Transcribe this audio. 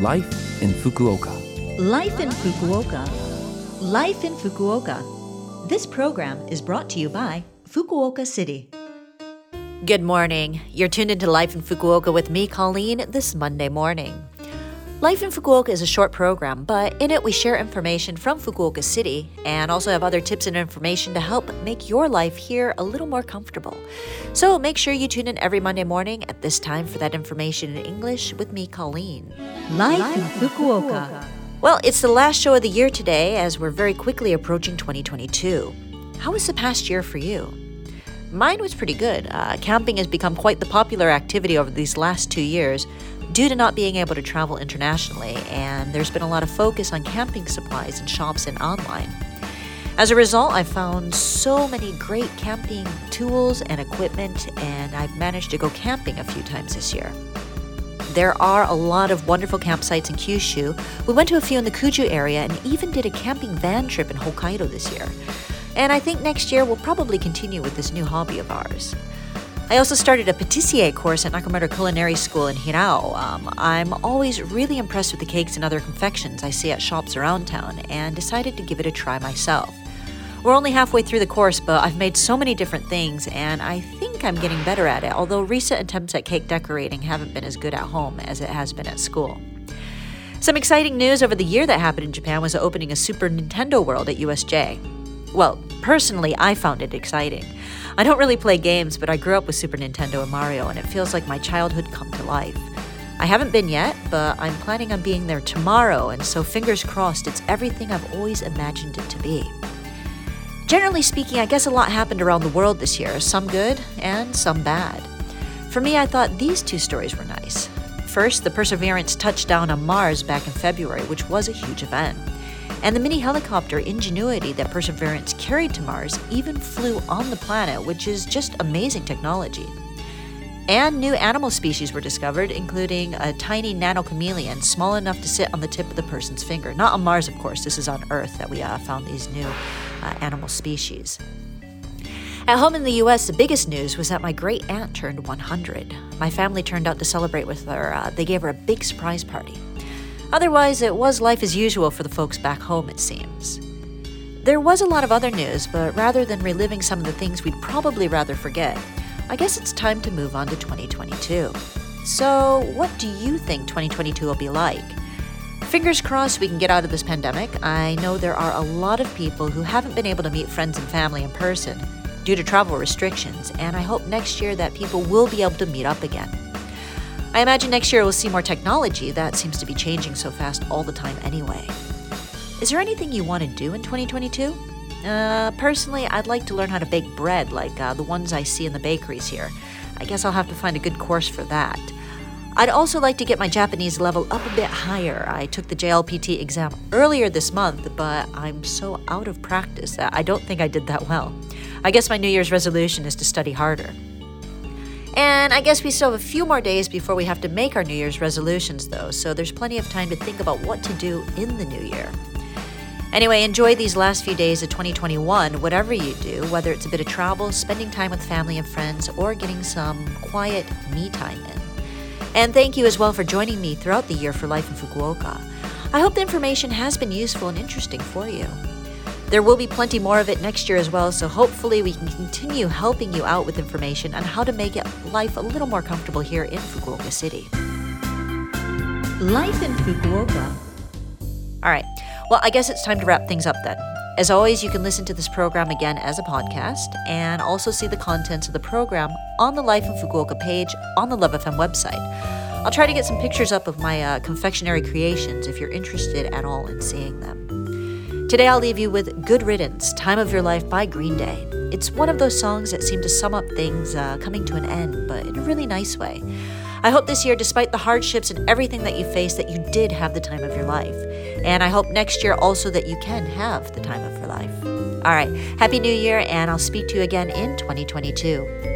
Life in Fukuoka. Life in Fukuoka. Life in Fukuoka. This program is brought to you by Fukuoka City. Good morning. You're tuned into Life in Fukuoka with me, Colleen, this Monday morning. Life in Fukuoka is a short program, but in it we share information from Fukuoka City and also have other tips and information to help make your life here a little more comfortable. So make sure you tune in every Monday morning at this time for that information in English with me, Colleen. Life, in Fukuoka. Well, it's the last show of the year today as we're very quickly approaching 2022. How was the past year for you? Mine was pretty good. Uh, camping has become quite the popular activity over these last two years due to not being able to travel internationally, and there's been a lot of focus on camping supplies in shops and online. As a result, I've found so many great camping tools and equipment, and I've managed to go camping a few times this year. There are a lot of wonderful campsites in Kyushu. We went to a few in the Kuju area and even did a camping van trip in Hokkaido this year. And I think next year we'll probably continue with this new hobby of ours. I also started a patissier course at Nakamoto Culinary School in Hirao. Um, I'm always really impressed with the cakes and other confections I see at shops around town and decided to give it a try myself. We're only halfway through the course, but I've made so many different things and I think I'm getting better at it, although recent attempts at cake decorating haven't been as good at home as it has been at school. Some exciting news over the year that happened in Japan was the opening a Super Nintendo World at USJ. Well, personally, I found it exciting. I don't really play games, but I grew up with Super Nintendo and Mario, and it feels like my childhood come to life. I haven't been yet, but I'm planning on being there tomorrow, and so fingers crossed it's everything I've always imagined it to be. Generally speaking, I guess a lot happened around the world this year, some good and some bad. For me, I thought these two stories were nice. First, the Perseverance touched down on Mars back in February, which was a huge event and the mini helicopter Ingenuity that Perseverance carried to Mars even flew on the planet, which is just amazing technology. And new animal species were discovered, including a tiny nano chameleon small enough to sit on the tip of the person's finger. Not on Mars, of course, this is on Earth that we uh, found these new uh, animal species. At home in the US, the biggest news was that my great aunt turned 100. My family turned out to celebrate with her. Uh, they gave her a big surprise party. Otherwise, it was life as usual for the folks back home, it seems. There was a lot of other news, but rather than reliving some of the things we'd probably rather forget, I guess it's time to move on to 2022. So, what do you think 2022 will be like? Fingers crossed we can get out of this pandemic. I know there are a lot of people who haven't been able to meet friends and family in person due to travel restrictions, and I hope next year that people will be able to meet up again. I imagine next year we'll see more technology. That seems to be changing so fast all the time anyway. Is there anything you want to do in 2022? Uh, personally, I'd like to learn how to bake bread like uh, the ones I see in the bakeries here. I guess I'll have to find a good course for that. I'd also like to get my Japanese level up a bit higher. I took the JLPT exam earlier this month, but I'm so out of practice that I don't think I did that well. I guess my New Year's resolution is to study harder. And I guess we still have a few more days before we have to make our New Year's resolutions, though, so there's plenty of time to think about what to do in the new year. Anyway, enjoy these last few days of 2021, whatever you do, whether it's a bit of travel, spending time with family and friends, or getting some quiet me time in. And thank you as well for joining me throughout the year for Life in Fukuoka. I hope the information has been useful and interesting for you. There will be plenty more of it next year as well, so hopefully we can continue helping you out with information on how to make life a little more comfortable here in Fukuoka City. Life in Fukuoka. All right. Well, I guess it's time to wrap things up then. As always, you can listen to this program again as a podcast and also see the contents of the program on the Life in Fukuoka page on the Love FM website. I'll try to get some pictures up of my uh, confectionery creations if you're interested at all in seeing them. Today I'll leave you with Good Riddance, Time of Your Life by Green Day. It's one of those songs that seem to sum up things uh, coming to an end, but in a really nice way. I hope this year, despite the hardships and everything that you face, that you did have the time of your life. And I hope next year also that you can have the time of your life. All right, Happy New Year, and I'll speak to you again in 2022.